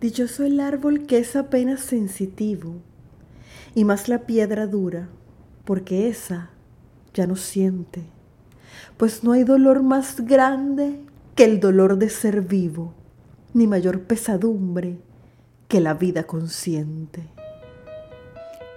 Dichoso el árbol que es apenas sensitivo, y más la piedra dura, porque esa ya no siente, pues no hay dolor más grande que el dolor de ser vivo, ni mayor pesadumbre que la vida consciente.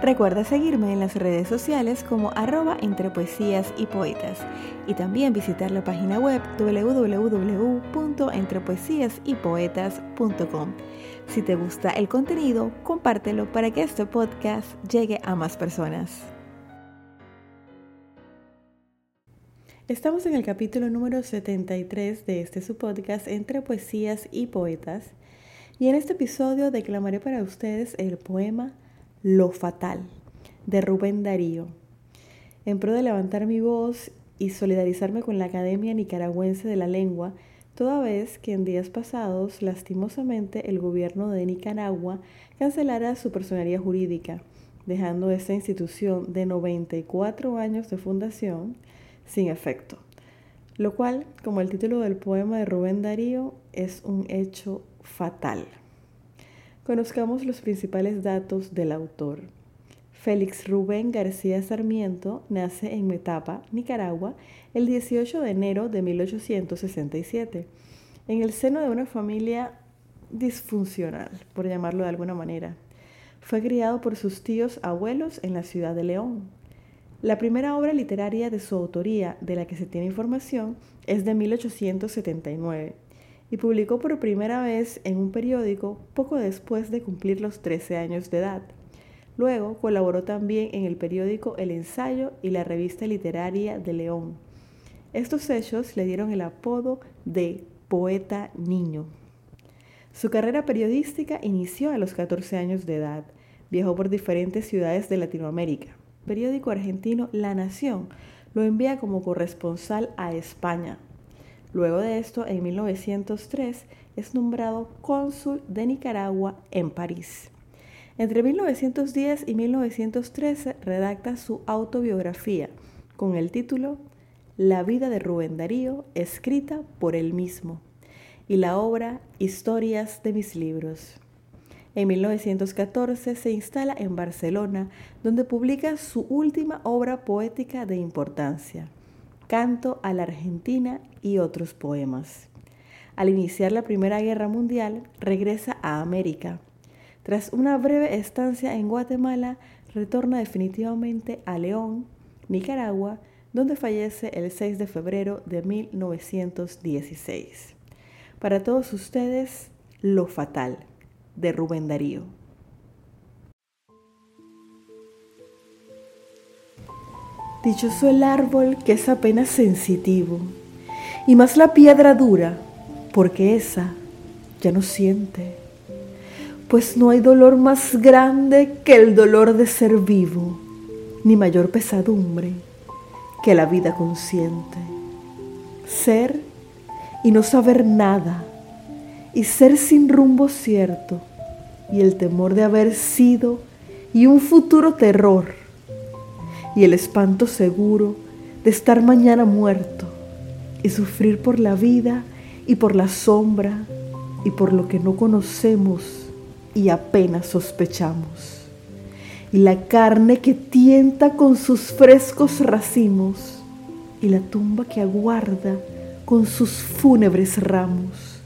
Recuerda seguirme en las redes sociales como arroba entre poesías y poetas y también visitar la página web www.entrepoesiasypoetas.com. Si te gusta el contenido, compártelo para que este podcast llegue a más personas. Estamos en el capítulo número 73 de este su podcast Entre Poesías y Poetas y en este episodio declamaré para ustedes el poema Lo Fatal de Rubén Darío. En pro de levantar mi voz y solidarizarme con la Academia Nicaragüense de la Lengua, toda vez que en días pasados, lastimosamente, el gobierno de Nicaragua cancelara su personería jurídica, dejando esta institución de 94 años de fundación sin efecto. Lo cual, como el título del poema de Rubén Darío, es un hecho fatal. Conozcamos los principales datos del autor. Félix Rubén García Sarmiento nace en Metapa, Nicaragua, el 18 de enero de 1867, en el seno de una familia disfuncional, por llamarlo de alguna manera. Fue criado por sus tíos abuelos en la ciudad de León. La primera obra literaria de su autoría, de la que se tiene información, es de 1879 y publicó por primera vez en un periódico poco después de cumplir los 13 años de edad. Luego colaboró también en el periódico El Ensayo y la revista literaria de León. Estos hechos le dieron el apodo de poeta niño. Su carrera periodística inició a los 14 años de edad. Viajó por diferentes ciudades de Latinoamérica. El periódico argentino La Nación lo envía como corresponsal a España. Luego de esto, en 1903, es nombrado cónsul de Nicaragua en París. Entre 1910 y 1913 redacta su autobiografía con el título La vida de Rubén Darío, escrita por él mismo, y la obra Historias de mis libros. En 1914 se instala en Barcelona, donde publica su última obra poética de importancia, Canto a la Argentina y otros poemas. Al iniciar la Primera Guerra Mundial, regresa a América tras una breve estancia en Guatemala, retorna definitivamente a León, Nicaragua, donde fallece el 6 de febrero de 1916. Para todos ustedes, Lo Fatal, de Rubén Darío. Dichoso el árbol que es apenas sensitivo, y más la piedra dura, porque esa ya no siente pues no hay dolor más grande que el dolor de ser vivo, ni mayor pesadumbre que la vida consciente. Ser y no saber nada, y ser sin rumbo cierto, y el temor de haber sido, y un futuro terror, y el espanto seguro de estar mañana muerto, y sufrir por la vida y por la sombra y por lo que no conocemos y apenas sospechamos. Y la carne que tienta con sus frescos racimos y la tumba que aguarda con sus fúnebres ramos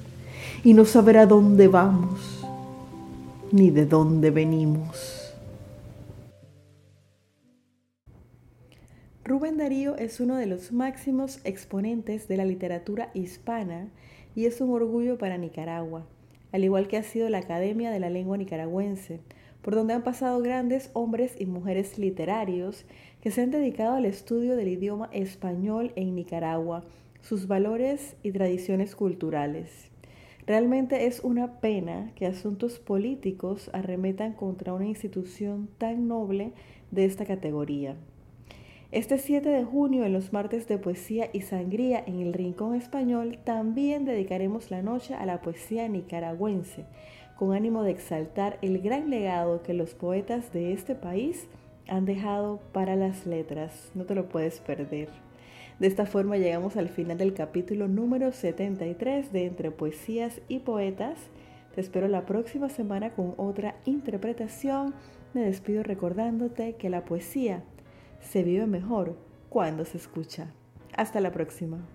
y no saber a dónde vamos ni de dónde venimos. Rubén Darío es uno de los máximos exponentes de la literatura hispana y es un orgullo para Nicaragua al igual que ha sido la Academia de la Lengua Nicaragüense, por donde han pasado grandes hombres y mujeres literarios que se han dedicado al estudio del idioma español en Nicaragua, sus valores y tradiciones culturales. Realmente es una pena que asuntos políticos arremetan contra una institución tan noble de esta categoría. Este 7 de junio, en los martes de poesía y sangría en el Rincón Español, también dedicaremos la noche a la poesía nicaragüense, con ánimo de exaltar el gran legado que los poetas de este país han dejado para las letras. No te lo puedes perder. De esta forma llegamos al final del capítulo número 73 de Entre Poesías y Poetas. Te espero la próxima semana con otra interpretación. Me despido recordándote que la poesía se vive mejor cuando se escucha. Hasta la próxima.